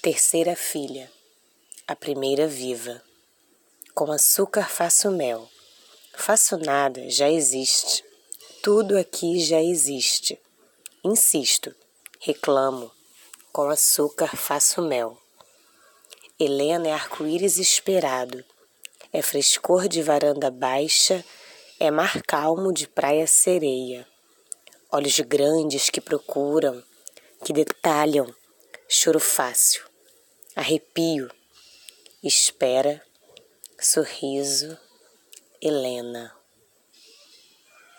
Terceira filha, a primeira viva. Com açúcar faço mel. Faço nada, já existe. Tudo aqui já existe. Insisto, reclamo. Com açúcar faço mel. Helena é arco-íris esperado. É frescor de varanda baixa, é mar calmo de praia sereia. Olhos grandes que procuram, que detalham, choro fácil, arrepio, espera, sorriso, Helena.